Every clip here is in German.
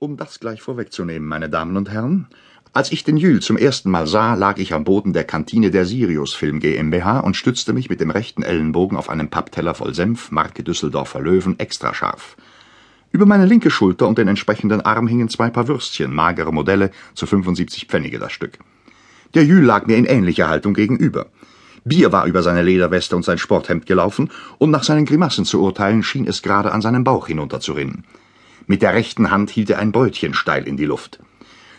Um das gleich vorwegzunehmen, meine Damen und Herren, als ich den Jül zum ersten Mal sah, lag ich am Boden der Kantine der Sirius Film GmbH und stützte mich mit dem rechten Ellenbogen auf einem Pappteller voll Senf, Marke Düsseldorfer Löwen, extra scharf. Über meine linke Schulter und den entsprechenden Arm hingen zwei Paar Würstchen, magere Modelle, zu 75 Pfennige das Stück. Der Jül lag mir in ähnlicher Haltung gegenüber. Bier war über seine Lederweste und sein Sporthemd gelaufen, und nach seinen Grimassen zu urteilen, schien es gerade an seinem Bauch hinunterzurinnen. Mit der rechten Hand hielt er ein Brötchen steil in die Luft.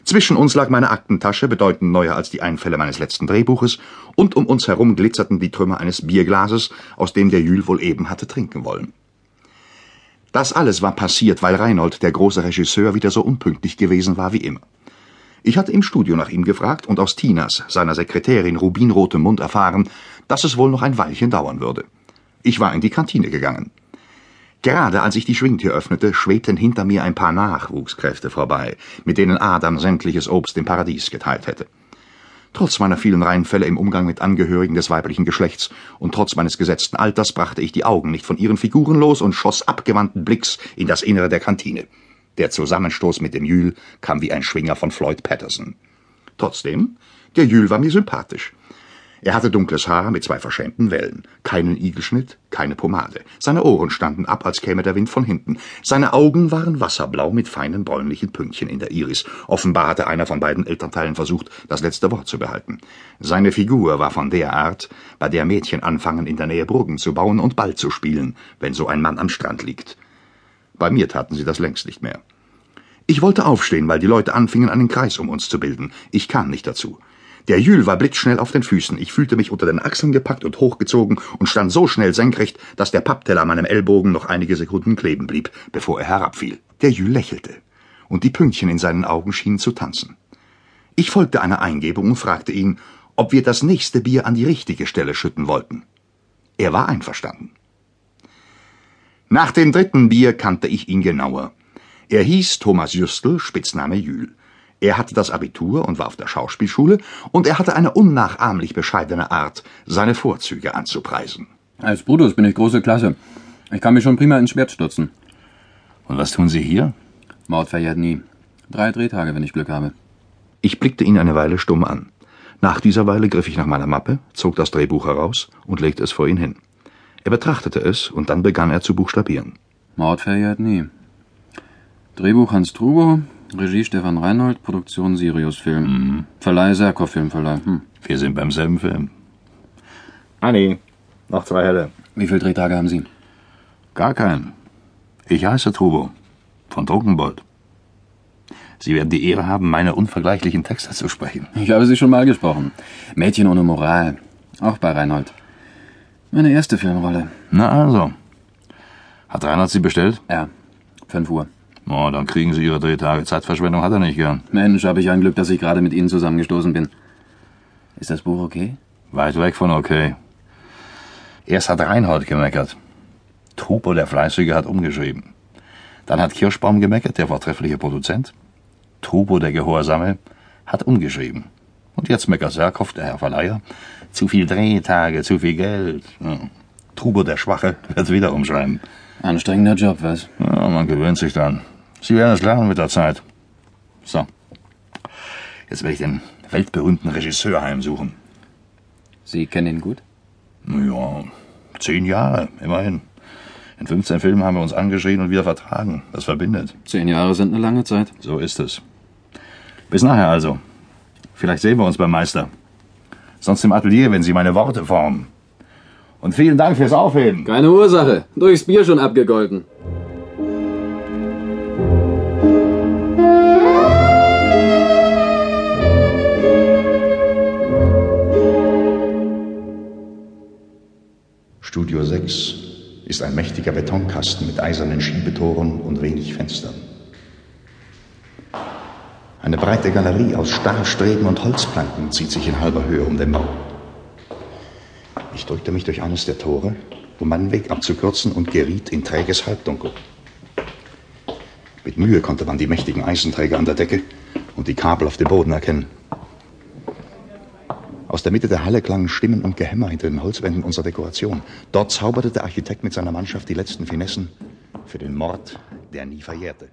Zwischen uns lag meine Aktentasche, bedeutend neuer als die Einfälle meines letzten Drehbuches, und um uns herum glitzerten die Trümmer eines Bierglases, aus dem der Jül wohl eben hatte trinken wollen. Das alles war passiert, weil Reinhold, der große Regisseur, wieder so unpünktlich gewesen war wie immer. Ich hatte im Studio nach ihm gefragt und aus Tinas, seiner Sekretärin, rubinrotem Mund erfahren, dass es wohl noch ein Weilchen dauern würde. Ich war in die Kantine gegangen. Gerade als ich die Schwingtür öffnete, schwebten hinter mir ein paar Nachwuchskräfte vorbei, mit denen Adam sämtliches Obst im Paradies geteilt hätte. Trotz meiner vielen Reihenfälle im Umgang mit Angehörigen des weiblichen Geschlechts und trotz meines gesetzten Alters brachte ich die Augen nicht von ihren Figuren los und schoss abgewandten Blicks in das Innere der Kantine. Der Zusammenstoß mit dem Jül kam wie ein Schwinger von Floyd Patterson. Trotzdem, der Jül war mir sympathisch. Er hatte dunkles Haar mit zwei verschämten Wellen, keinen Igelschnitt, keine Pomade. Seine Ohren standen ab, als käme der Wind von hinten. Seine Augen waren wasserblau mit feinen bräunlichen Pünktchen in der Iris. Offenbar hatte einer von beiden Elternteilen versucht, das letzte Wort zu behalten. Seine Figur war von der Art, bei der Mädchen anfangen, in der Nähe Bruggen zu bauen und Ball zu spielen, wenn so ein Mann am Strand liegt. Bei mir taten sie das längst nicht mehr. Ich wollte aufstehen, weil die Leute anfingen, einen Kreis um uns zu bilden. Ich kam nicht dazu. Der Jül war blitzschnell auf den Füßen. Ich fühlte mich unter den Achseln gepackt und hochgezogen und stand so schnell senkrecht, dass der Pappteller an meinem Ellbogen noch einige Sekunden kleben blieb, bevor er herabfiel. Der Jül lächelte, und die Pünktchen in seinen Augen schienen zu tanzen. Ich folgte einer Eingebung und fragte ihn, ob wir das nächste Bier an die richtige Stelle schütten wollten. Er war einverstanden. Nach dem dritten Bier kannte ich ihn genauer. Er hieß Thomas Justel, Spitzname Jül. Er hatte das Abitur und war auf der Schauspielschule, und er hatte eine unnachahmlich bescheidene Art, seine Vorzüge anzupreisen. Als Brutus bin ich große Klasse. Ich kann mich schon prima ins Schwert stürzen. Und was tun Sie hier? Mord verjährt nie. Drei Drehtage, wenn ich Glück habe. Ich blickte ihn eine Weile stumm an. Nach dieser Weile griff ich nach meiner Mappe, zog das Drehbuch heraus und legte es vor ihn hin. Er betrachtete es, und dann begann er zu buchstabieren. Mord verjährt nie. Drehbuch Hans Trubo, Regie Stefan Reinhold, Produktion Sirius Film. Mhm. Verleih Serkov Filmverleih. Hm. Wir sind beim selben Film. Anni, noch zwei Helle. Wie viele Drehtage haben Sie? Gar keinen. Ich heiße Trubo. Von Trunkenbold. Sie werden die Ehre haben, meine unvergleichlichen Texte zu sprechen. Ich habe Sie schon mal gesprochen. Mädchen ohne Moral. Auch bei Reinhold. Meine erste Filmrolle. Na also. Hat Reinhard Sie bestellt? Ja. Fünf Uhr. Oh, dann kriegen Sie Ihre Drehtage. Zeitverschwendung hat er nicht gern. Mensch, habe ich ein Glück, dass ich gerade mit Ihnen zusammengestoßen bin. Ist das Buch okay? Weit weg von okay. Erst hat Reinhold gemeckert. Trupo, der Fleißige, hat umgeschrieben. Dann hat Kirschbaum gemeckert, der vortreffliche Produzent. Trubo, der Gehorsame, hat umgeschrieben. Und jetzt meckert Serkov, der Herr Verleiher. Zu viel Drehtage, zu viel Geld. Ja. Trubo, der Schwache, wird wieder umschreiben. Anstrengender Job, was? Ja, man gewöhnt sich dran. Sie werden es lernen mit der Zeit. So. Jetzt werde ich den weltberühmten Regisseur heimsuchen. Sie kennen ihn gut? Ja, zehn Jahre, immerhin. In 15 Filmen haben wir uns angeschrien und wieder vertragen. Das verbindet. Zehn Jahre sind eine lange Zeit. So ist es. Bis nachher also. Vielleicht sehen wir uns beim Meister. Sonst im Atelier, wenn Sie meine Worte formen. Und vielen Dank fürs Aufheben. Keine Ursache. Durchs Bier schon abgegolten. Studio 6 ist ein mächtiger Betonkasten mit eisernen Schiebetoren und wenig Fenstern. Eine breite Galerie aus Stahlstreben und Holzplanken zieht sich in halber Höhe um den Bau. Ich drückte mich durch eines der Tore, um meinen Weg abzukürzen und geriet in träges Halbdunkel. Mit Mühe konnte man die mächtigen Eisenträger an der Decke und die Kabel auf dem Boden erkennen. Aus der Mitte der Halle klangen Stimmen und Gehämmer hinter den Holzwänden unserer Dekoration. Dort zauberte der Architekt mit seiner Mannschaft die letzten Finessen für den Mord, der nie verjährte.